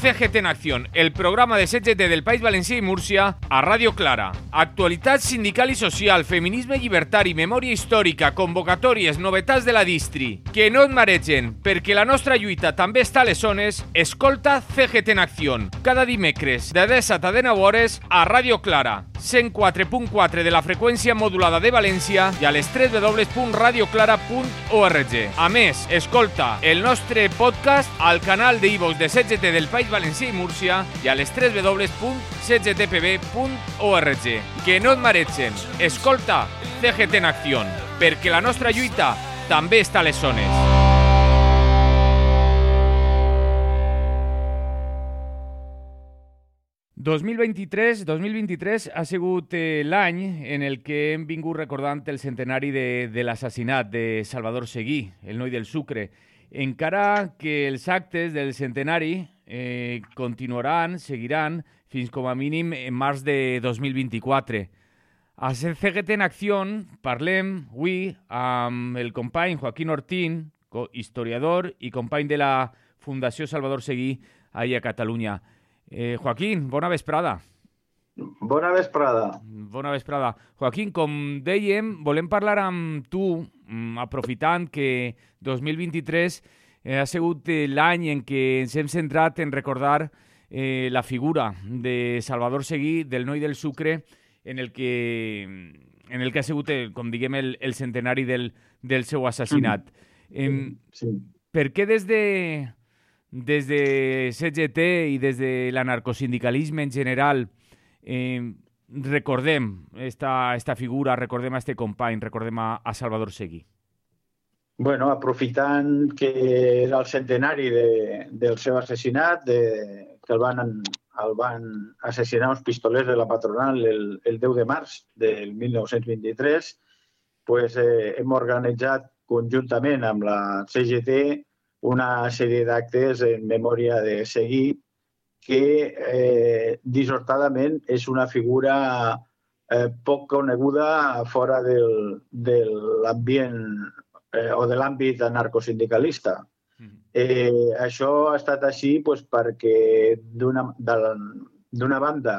CGT en Acción, el programa de CGT del País Valencià i Múrcia a Ràdio Clara. Actualitat sindical i social, feminisme llibertari, memòria històrica, convocatòries, novetats de la distri. Que no et maregen, perquè la nostra lluita també està a les zones. Escolta CGT en Acció, cada dimecres de 10 a 19 hores a Ràdio Clara, 104.4 de la freqüència modulada de València i a les 3 www.radioclara.org. A més, escolta el nostre podcast al canal de iVox de CGT del País Valencià i Múrcia i a les 3 www.cgtpb.org. Que no et maregen. Escolta CGT en acció, perquè la nostra lluita també està a les zones. ...2023-2023 ha sigut eh, l'any en el que hem vingut recordant el centenari de, de l'assassinat de Salvador Seguí, el noi del sucre. Encara que els actes del centenari eh, continuaran, seguiran, fins com a mínim en març de 2024. A CGT en Acció parlem avui amb el company Joaquín Ortín, historiador i company de la Fundació Salvador Seguí ahir a Catalunya. Eh, Joaquín, bona vesprada. Bona vesprada. Bona vesprada. Joaquín, com dèiem, volem parlar amb tu, mm, aprofitant que 2023 eh, ha sigut l'any en què ens hem centrat en recordar eh, la figura de Salvador Seguí, del noi del sucre, en el que, en el que ha sigut, com diguem, el, el centenari del, del seu assassinat. Eh, sí. Per què des de, des de CGT i des de l'anarcosindicalisme en general eh, recordem esta, esta figura, recordem a este company, recordem a, a Salvador Seguí? Bueno, aprofitant que era el centenari de, del seu assassinat, de, que el van, el van assassinar uns pistolers de la patronal el, el 10 de març del 1923, pues, eh, hem organitzat conjuntament amb la CGT una sèrie d'actes en memòria de Seguí que eh, dissortadament és una figura eh, poc coneguda fora del, de l'ambient eh, o de l'àmbit anarcosindicalista. Mm-hmm. Eh, això ha estat així pues, perquè d'una banda,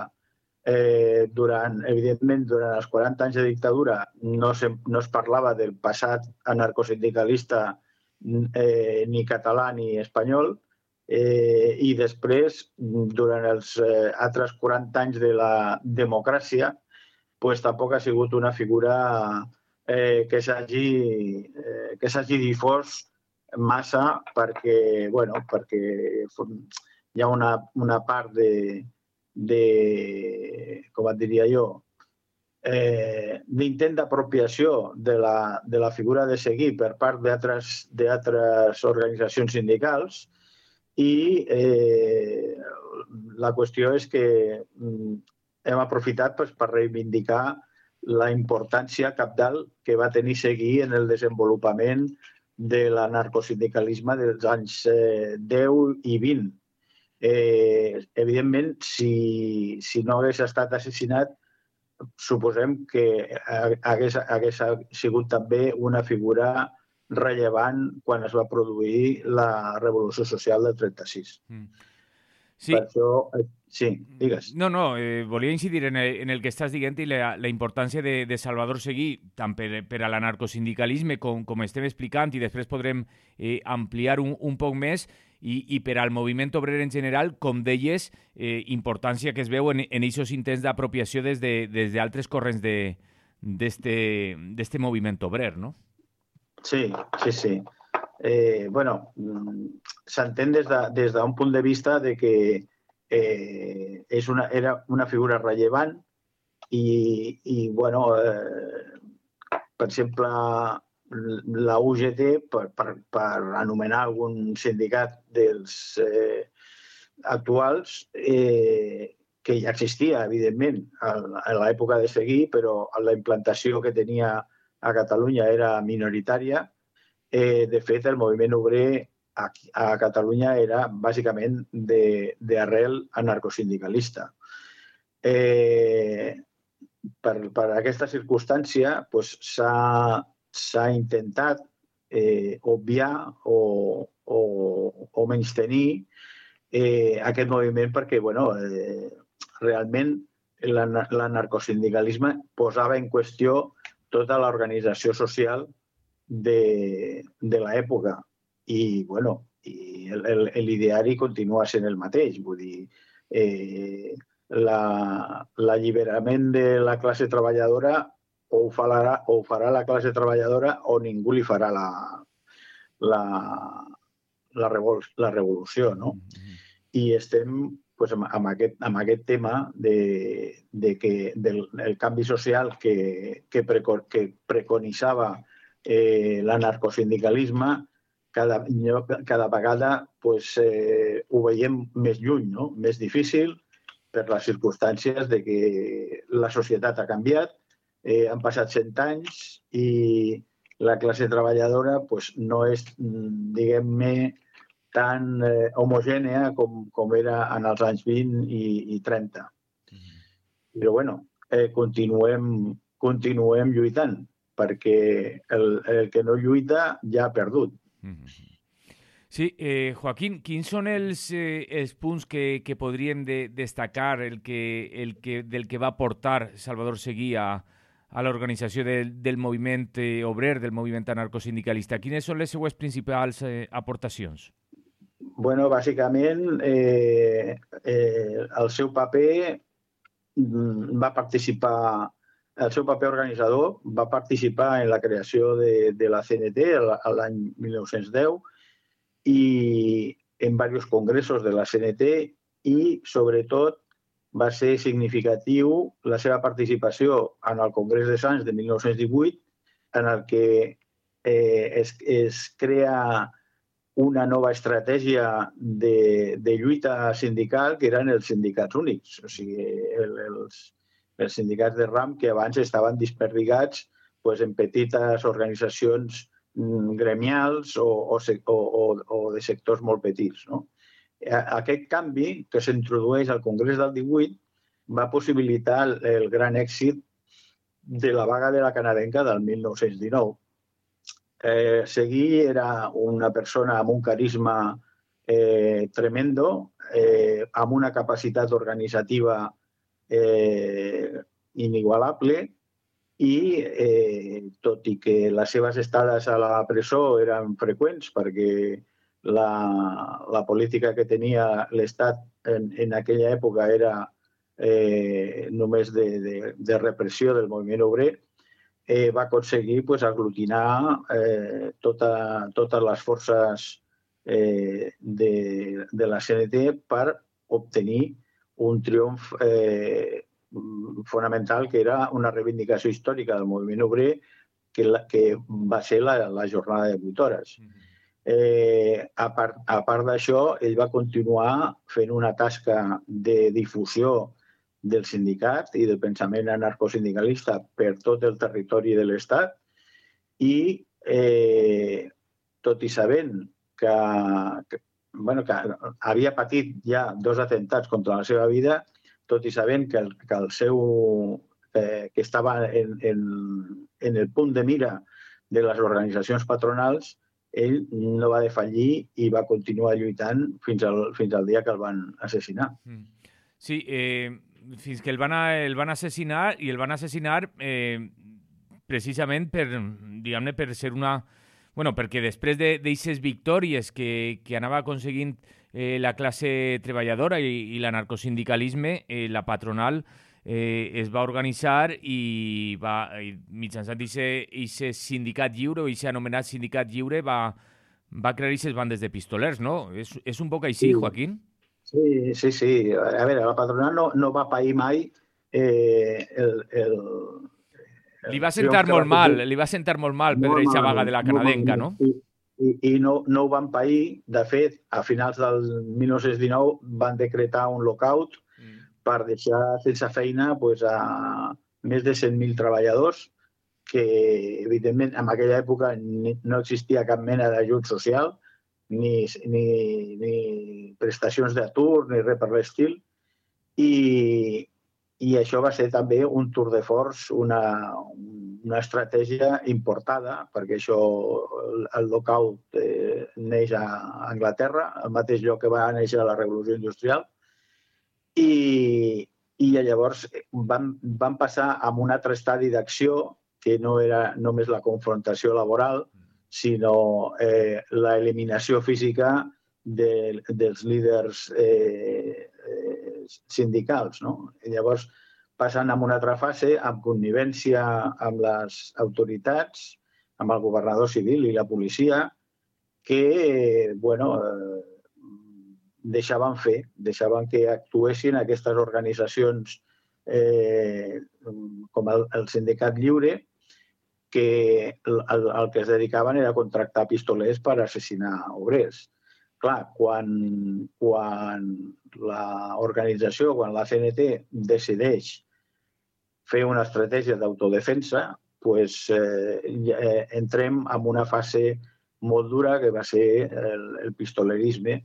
eh, durant, evidentment, durant els 40 anys de dictadura no, se, no es parlava del passat anarcosindicalista eh, ni català ni espanyol, eh, i després, durant els eh, altres 40 anys de la democràcia, pues, tampoc ha sigut una figura eh, que s'hagi eh, que difós massa perquè, bueno, perquè hi ha una, una part de, de, com et diria jo, eh, d'intent d'apropiació de, la, de la figura de seguir per part d'altres organitzacions sindicals i eh, la qüestió és que mm, hem aprofitat pues, per reivindicar la importància capdalt que va tenir seguir en el desenvolupament de l'anarcosindicalisme dels anys eh, 10 i 20. Eh, evidentment, si, si no hagués estat assassinat, suposem que hagués, hagués sigut també una figura rellevant quan es va produir la Revolució Social del 36. Mm. Sí. Per això Sí, digues. No, no, eh, volia incidir en el, en el que estàs dient i la, la importància de, de Salvador Seguí, tant per, per a l'anarcosindicalisme com, com estem explicant, i després podrem eh, ampliar un, un poc més, i, i per al moviment obrer en general, com deies, eh, importància que es veu en, en aquests intents d'apropiació des d'altres de, corrents d'este moviment obrer, no? Sí, sí, sí. Eh, bueno, mm, s'entén des d'un de, des punt de vista de que eh, és una, era una figura rellevant i, i bueno, eh, per exemple, la UGT, per, per, per anomenar algun sindicat dels eh, actuals, eh, que ja existia, evidentment, a l'època de seguir, però la implantació que tenia a Catalunya era minoritària. Eh, de fet, el moviment obrer a, a Catalunya era bàsicament d'arrel anarcosindicalista. Eh, per, per aquesta circumstància pues, s'ha intentat eh, obviar o, o, o menys tenir eh, aquest moviment perquè bueno, eh, realment l'anarcosindicalisme posava en qüestió tota l'organització social de, de l'època. I, bueno, i l'ideari continua sent el mateix. Vull dir, eh, l'alliberament la, de la classe treballadora o ho, farà, o ho farà la classe treballadora o ningú li farà la, la, la, revol, la revolució, no? Mm -hmm. I estem pues, amb, amb, aquest, amb aquest tema de, de que, del el canvi social que, que, preco, que preconitzava eh, l'anarcosindicalisme, cada, cada vegada pues, eh, ho veiem més lluny, no? més difícil, per les circumstàncies de que la societat ha canviat, eh, han passat 100 anys i la classe treballadora pues, no és, diguem-ne, tan eh, homogènea com, com era en els anys 20 i, i 30. Mm -hmm. Però, bueno, eh, continuem, continuem lluitant, perquè el, el que no lluita ja ha perdut. Sí, eh, Joaquín, quins són els, eh, els punts que, que podríem de, destacar el que, el que, del que va portar Salvador Seguí a, a l'organització del, del moviment eh, obrer, del moviment anarcosindicalista? Quines són les seues principals eh, aportacions? bueno, bàsicament, eh, eh, el seu paper mm, va participar, el seu paper organitzador va participar en la creació de, de la CNT l'any 1910 i en diversos congressos de la CNT i, sobretot, va ser significatiu la seva participació en el Congrés de Sants de 1918, en el que eh, es, es crea una nova estratègia de, de lluita sindical que eren els sindicats únics, o sigui, el, els, els sindicats de RAM que abans estaven disperdigats pues, en petites organitzacions mm, gremials o, o, o, o de sectors molt petits. No? Aquest canvi que s'introdueix al Congrés del 18 va possibilitar el, el gran èxit de la vaga de la canadenca del 1919, Eh, Seguí era una persona amb un carisma eh, tremendo, eh, amb una capacitat organitzativa eh, inigualable i eh, tot i que les seves estades a la presó eren freqüents perquè la, la política que tenia l'Estat en, en aquella època era eh, només de, de, de repressió del moviment obrer, eh, va aconseguir pues, aglutinar eh, tota, totes les forces eh, de, de la CNT per obtenir un triomf eh, fonamental que era una reivindicació històrica del moviment obrer que, la, que va ser la, la jornada de 8 hores. Eh, a part, a part d'això, ell va continuar fent una tasca de difusió del sindicat i del pensament anarcosindicalista per tot el territori de l'Estat i eh, tot i sabent que, que, bueno, que havia patit ja dos atentats contra la seva vida, tot i sabent que el, que el seu eh, que estava en, en, en el punt de mira de les organitzacions patronals, ell no va defallir i va continuar lluitant fins al, fins al dia que el van assassinar. Mm. Sí, eh, fins que el van, a, el van assassinar i el van assassinar eh, precisament per, diguem-ne, per ser una... Bueno, perquè després d'aquestes de, victòries que, que anava aconseguint eh, la classe treballadora i, i l'anarcosindicalisme, eh, la patronal eh, es va organitzar i va, i mitjançant aquest sindicat lliure o aquest anomenat sindicat lliure va, va crear aquestes bandes de pistolers, no? És, és un poc així, sí. Joaquín? Sí, sí, sí. A veure, la patronal no, no va pair mai eh, el, el, Li va sentar molt mal, li va sentar molt mal perdre aquesta vaga de la canadenca, no? I, i, i no, no ho van pair. De fet, a finals del 1919 van decretar un lockout mm. per deixar sense feina pues, a més de 100.000 treballadors que, evidentment, en aquella època no existia cap mena d'ajut social, ni, ni, ni prestacions d'atur, ni res per l'estil, i, i això va ser també un tour de force, una, una estratègia importada, perquè això, el, el lockout eh, neix a Anglaterra, al mateix lloc que va néixer la revolució industrial, i, i llavors van, van passar a un altre estadi d'acció que no era només la confrontació laboral, sinó eh, l'eliminació física de, dels líders eh, eh, sindicals. No? I llavors passen a una altra fase amb connivència amb les autoritats, amb el governador civil i la policia, que bueno, eh, deixaven fer, deixaven que actuessin aquestes organitzacions eh, com el, el Sindicat Lliure, que el, el, el que es dedicaven era contractar pistolers per assassinar obrers clar, quan, quan l'organització, quan la CNT decideix fer una estratègia d'autodefensa, pues, eh, eh, entrem en una fase molt dura que va ser el, el pistolerisme,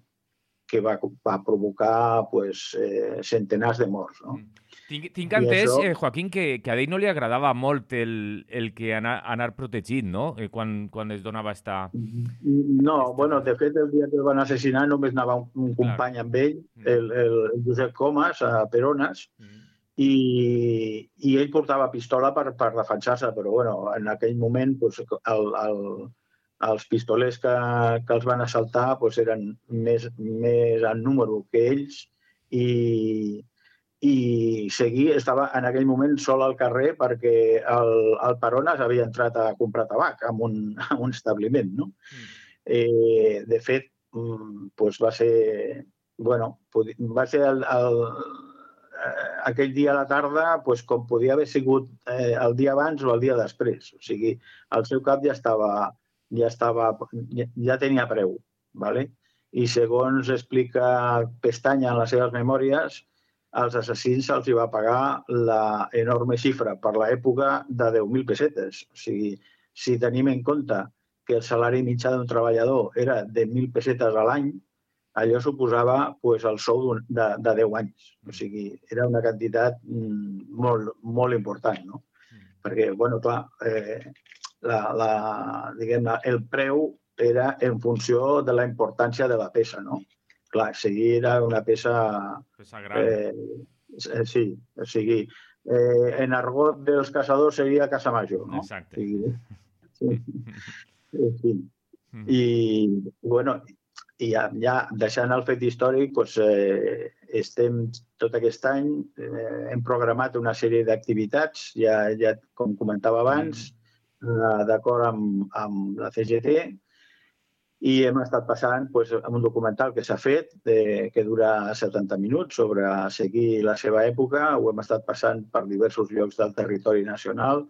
que va, va provocar pues, eh, centenars de morts. No? Mm. Tinc, tinc entès, això... eh, Joaquín, que, que a ell no li agradava molt el, el que anar, anar protegit, no?, eh, quan, quan es donava esta... Mm-hmm. No, esta... bueno, de fet, el dia que el van assassinar només anava un, un company amb ell, mm. el, el, Josep Comas, a Perones, mm. i, i ell portava pistola per, per defensar-se, però bueno, en aquell moment pues, el, el, els pistolers que, que els van assaltar pues, eren més, més en número que ells i, i seguir, estava en aquell moment sol al carrer perquè el, el Parones havia entrat a comprar tabac en un, en un establiment. No? Mm. Eh, de fet, pues va ser, bueno, va ser el, el, eh, aquell dia a la tarda pues, com podia haver sigut eh, el dia abans o el dia després. O sigui, el seu cap ja estava, ja, estava, ja, ja tenia preu. ¿vale? I segons explica Pestanya en les seves memòries, als assassins se'ls va pagar la enorme xifra per l'època de 10.000 pessetes. O sigui, si tenim en compte que el salari mitjà d'un treballador era de 1.000 pessetes a l'any, allò suposava pues, el sou de, de 10 anys. O sigui, era una quantitat mm, molt, molt important, no? Mm. Perquè, bueno, clar, eh, la, la, diguem el preu era en funció de la importància de la peça, no? Clar, seguir era una peça... Peça gran. Eh, eh, sí, o sigui, eh, en argot dels caçadors seria casa major, no? Exacte. Sí, sí. sí. Mm. I, bueno, i ja, ja deixant el fet històric, doncs, eh, estem tot aquest any, eh, hem programat una sèrie d'activitats, ja, ja com comentava abans, mm. eh, d'acord amb, amb la CGT, i hem estat passant pues, amb un documental que s'ha fet, de, que dura 70 minuts, sobre seguir la seva època. Ho hem estat passant per diversos llocs del territori nacional,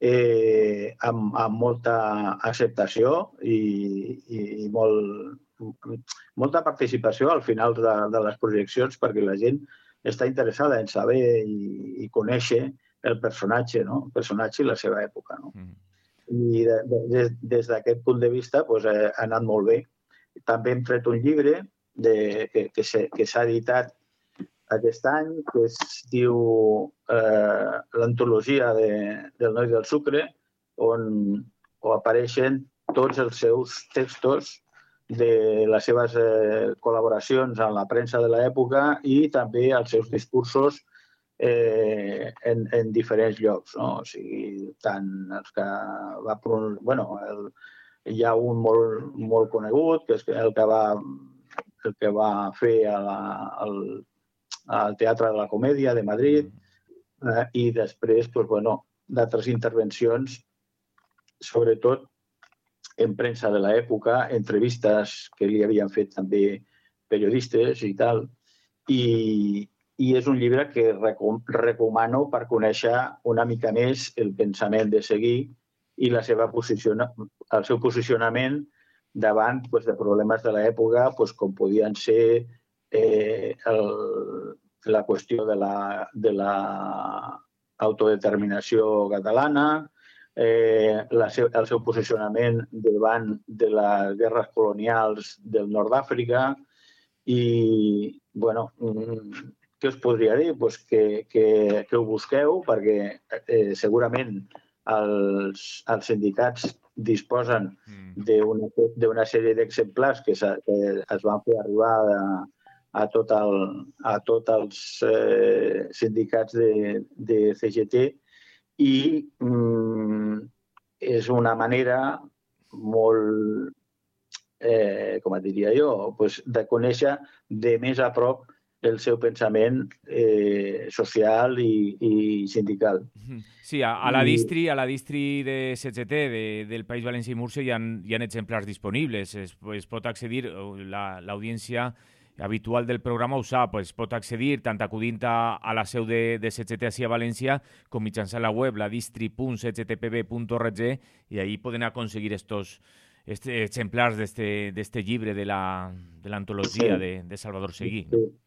eh, amb, amb molta acceptació i, i, i molt, molta participació al final de, de les projeccions perquè la gent està interessada en saber i, i conèixer el personatge, no? el personatge i la seva època. No? Mm i de, de, des d'aquest punt de vista pues, eh, ha anat molt bé. També hem tret un llibre de, que, que s'ha editat aquest any, que es diu eh, l'antologia de, del Noi del Sucre, on, on apareixen tots els seus textos de les seves eh, col·laboracions en la premsa de l'època i també els seus discursos eh, en, en diferents llocs. No? O sigui, tant els que va... Bueno, el, hi ha un molt, molt conegut, que és el que va, el que va fer a la, al, al Teatre de la Comèdia de Madrid eh, i després pues, bueno, d'altres intervencions, sobretot en premsa de l'època, entrevistes que li havien fet també periodistes i tal, i, i és un llibre que recomano per conèixer una mica més el pensament de seguir i la seva el seu posicionament davant pues, de problemes de l'època, pues, com podien ser eh, el, la qüestió de la, de la autodeterminació catalana, eh, la seu, el seu posicionament davant de les guerres colonials del nord d'Àfrica i, bueno, mm, què us podria dir? Pues que, que, que ho busqueu perquè eh, segurament els, els sindicats disposen mm. d'una sèrie d'exemplars que, que es van fer arribar a, a, tot el, a tots els eh, sindicats de, de CGT i mm, és una manera molt, eh, com et diria jo, pues, de conèixer de més a prop el seu pensament eh, social i, i sindical. Sí, a, a, la distri, a la distri de CGT de, del País Valencià i Múrcia hi ha, hi ha exemplars disponibles. Es, es pot accedir, l'audiència la, habitual del programa ho sap, es pot accedir tant acudint a, a la seu de, de CGT així a València com mitjançant la web la distri.cgtpb.org i ahí poden aconseguir estos este, exemplars d'este este llibre de l'antologia la, de, de, de Salvador Seguí. Sí.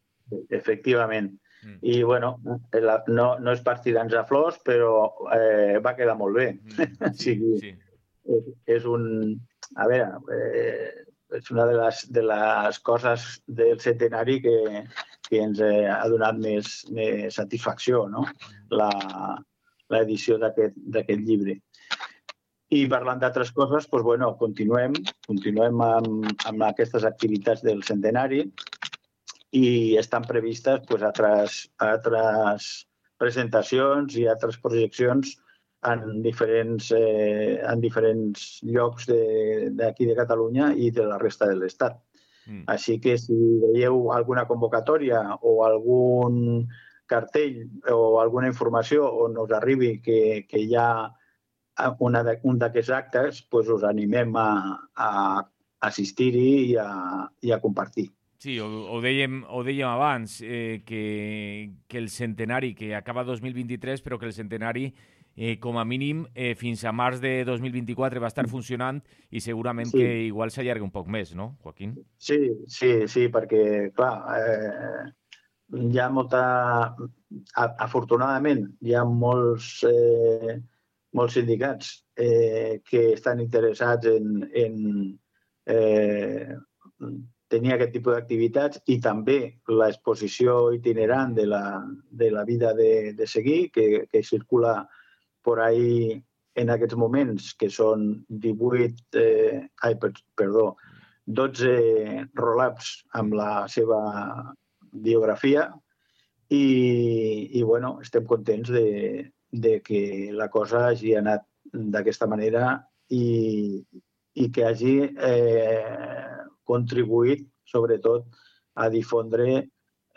Efectivament. Mm. I, bueno, la, no, no és per tirar a flors, però eh, va quedar molt bé. Mm. sí, sí. És, és un... A veure, eh, és una de les, de les coses del centenari que, que ens eh, ha donat més, més satisfacció, no? La, l'edició d'aquest llibre. I parlant d'altres coses, doncs, bueno, continuem, continuem amb, amb aquestes activitats del centenari i estan previstes pues, altres, altres presentacions i altres projeccions en diferents, eh, en diferents llocs d'aquí de, de Catalunya i de la resta de l'Estat. Mm. Així que si veieu alguna convocatòria o algun cartell o alguna informació on us arribi que, que hi ha una de, un d'aquests actes, pues us animem a, a assistir-hi i, a, i a compartir. Sí, ho, ho, dèiem, ho dèiem abans, eh, que, que el centenari, que acaba 2023, però que el centenari, eh, com a mínim, eh, fins a març de 2024 va estar funcionant i segurament sí. que igual s'allarga un poc més, no, Joaquín? Sí, sí, sí, perquè, clar, eh, hi ha molta... Afortunadament, hi ha molts, eh, molts sindicats eh, que estan interessats en, en eh, tenir aquest tipus d'activitats i també l'exposició itinerant de la, de la vida de, de seguir, que, que circula por ahí en aquests moments, que són 18, eh, ai, perdó, 12 roll-ups amb la seva biografia i, i bueno, estem contents de, de que la cosa hagi anat d'aquesta manera i, i que hagi eh, contribuït, sobretot, a difondre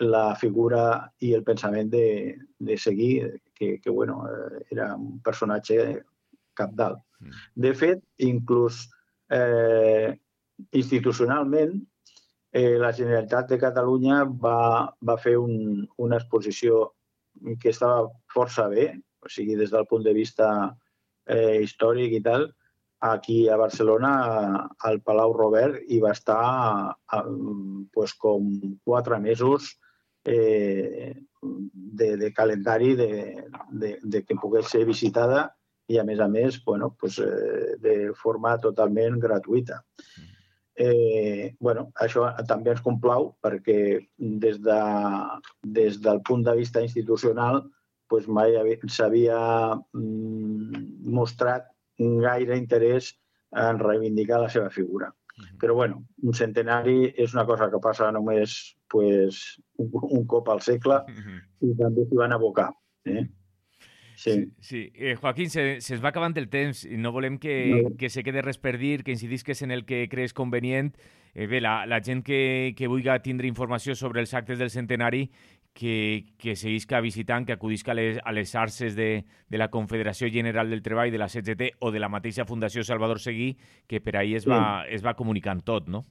la figura i el pensament de, de seguir, que, que bueno, eh, era un personatge capdalt. Mm. De fet, inclús eh, institucionalment, eh, la Generalitat de Catalunya va, va fer un, una exposició que estava força bé, o sigui, des del punt de vista eh, històric i tal, aquí a Barcelona, al Palau Robert, i va estar pues, com quatre mesos eh, de, de calendari de, de, de que pogués ser visitada i, a més a més, bueno, pues, eh, de forma totalment gratuïta. Eh, bueno, això també ens complau perquè des, de, des del punt de vista institucional pues, mai s'havia mm, mostrat gaire interès en reivindicar la seva figura. Però, bueno, un centenari és una cosa que passa només pues, un, un cop al segle i també s'hi van abocar. Eh? Sí. sí, sí. Eh, Joaquín, se, se va acabant el temps i no volem que, no. que se quede res per dir, que incidisques en el que crees convenient. Eh, bé, la, la gent que, que vulgui tindre informació sobre els actes del centenari que, que seguisca visitant, que acudisca a les, a les arces de, de la Confederació General del Treball, de la CGT o de la mateixa Fundació Salvador Seguí, que per ahir es va, sí. es va comunicant tot, no?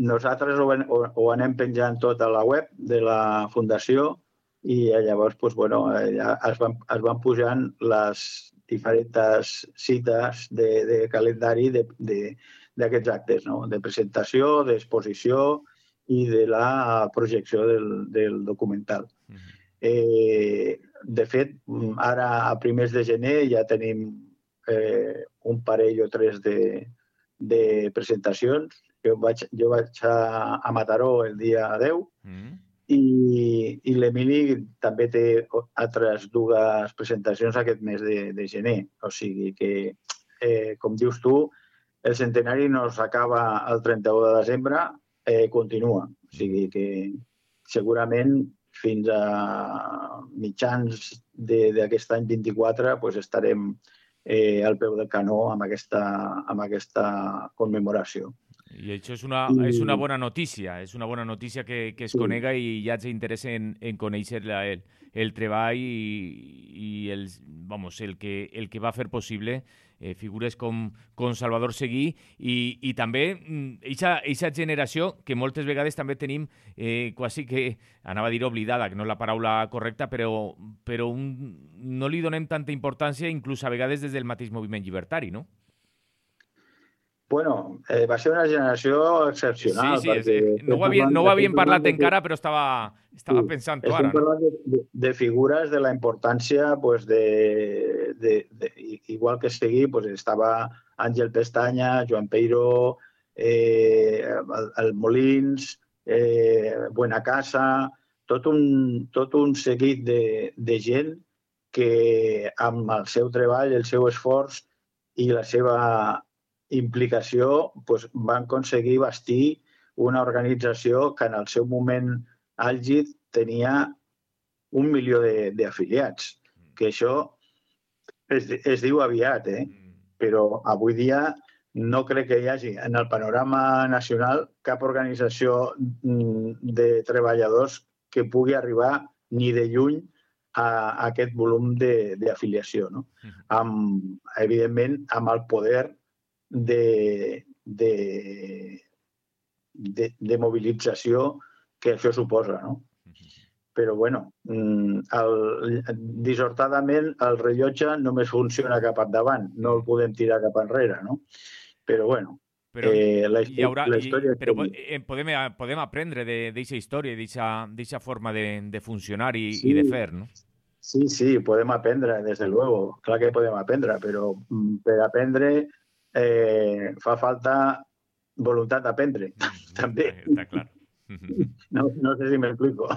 Nosaltres ho, ho, ho anem penjant tot a la web de la Fundació i llavors pues, bueno, ja es, van, es van pujant les diferents cites de, de calendari d'aquests actes, no? de presentació, d'exposició i de la projecció del, del documental. Uh -huh. eh, de fet, ara a primers de gener ja tenim eh, un parell o tres de, de presentacions. Jo vaig, jo vaig a, a Mataró el dia 10 mm. i, i l'Emili també té altres dues presentacions aquest mes de, de gener. O sigui que, eh, com dius tu, el centenari no s'acaba el 31 de desembre, eh, continua. O sigui que segurament fins a mitjans d'aquest any 24 pues, estarem eh, al peu del canó amb aquesta, amb aquesta commemoració. I això és una, I... és una bona notícia, és una bona notícia que, que es sí. conega i ja ens interessa en, en conèixer la, el, el treball i, i el, vamos, el, que, el que va fer possible eh, figures com, com Salvador Seguí i, i també aquesta mm, generació que moltes vegades també tenim eh, quasi que, anava a dir oblidada, que no és la paraula correcta, però, però un, no li donem tanta importància inclús a vegades des del mateix moviment llibertari, no? Bueno, eh, va ser una generació excepcional. Sí, sí, sí. no, ho havien, no ho havien parlat de, encara, però estava, estava sí, pensant ara. No? De, de, de figures de la importància, pues, de, de, de, igual que seguir, pues, estava Àngel Pestanya, Joan Peiró, eh, el, el Molins, eh, Buenacasa, tot un, tot un seguit de, de gent que amb el seu treball, el seu esforç i la seva implicació doncs, van aconseguir bastir una organització que en el seu moment àlgid tenia un milió d'afiliats, mm. que això es, es diu aviat, eh? Mm. però avui dia no crec que hi hagi en el panorama nacional cap organització mm, de treballadors que pugui arribar ni de lluny a, aquest volum d'afiliació. No? Amb, evidentment, amb el poder de, de, de, de mobilització que això suposa, no? Però, bueno, mm, el, dissortadament el rellotge només funciona cap endavant, no el podem tirar cap enrere, no? Però, bueno, però, eh, la, hi haurà, la història... I, però eh, podem, podem aprendre d'aquesta història, d'aquesta forma de, de funcionar i, sí, i de fer, no? Sí, sí, podem aprendre, des de luego. Clar que podem aprendre, però mm, per aprendre eh, fa falta voluntat d'aprendre, mm, també. Està clar. No, no sé si m'explico.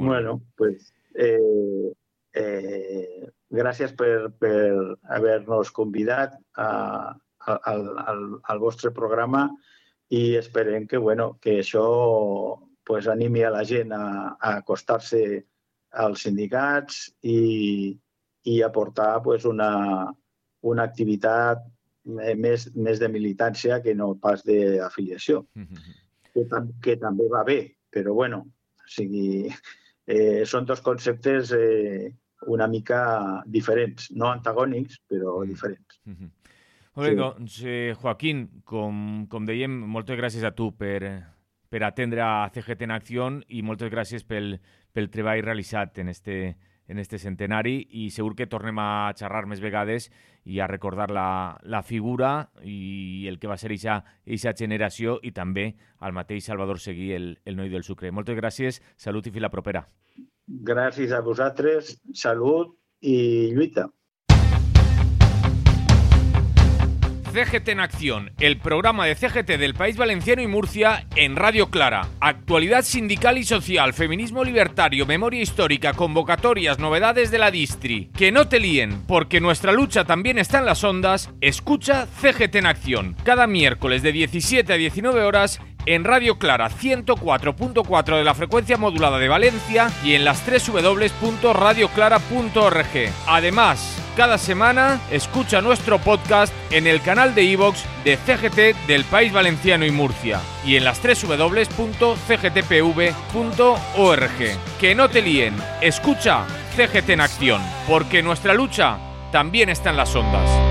bueno, pues eh, eh, gràcies per, per haver-nos convidat a, a, al, al, al vostre programa i esperem que, bueno, que això pues, animi a la gent a, a acostar-se als sindicats i, i aportar pues, una, una activitat més, més de militància que no pas d'afiliació, mm -hmm. que, que també va bé, però bueno, o sigui, eh, són dos conceptes eh, una mica diferents, no antagònics, però mm diferents. Mm -hmm. Molt bé, sí. doncs, eh, Joaquín, com, com dèiem, moltes gràcies a tu per, per atendre a CGT en Acció i moltes gràcies pel, pel treball realitzat en este, en este centenari i segur que tornem a xerrar més vegades i a recordar la, la figura i el que va ser aquesta generació i també al mateix Salvador Seguí, el, el noi del sucre. Moltes gràcies, salut i fins la propera. Gràcies a vosaltres, salut i lluita. CGT en Acción, el programa de CGT del País Valenciano y Murcia en Radio Clara. Actualidad sindical y social, feminismo libertario, memoria histórica, convocatorias, novedades de la distri. Que no te líen, porque nuestra lucha también está en las ondas. Escucha CGT en Acción, cada miércoles de 17 a 19 horas en Radio Clara 104.4 de la frecuencia modulada de Valencia y en las 3 www.radioclara.org. Además, cada semana escucha nuestro podcast en el canal de iVox de CGT del País Valenciano y Murcia y en las 3 www.cgtpv.org. Que no te líen, escucha CGT en acción, porque nuestra lucha también está en las ondas.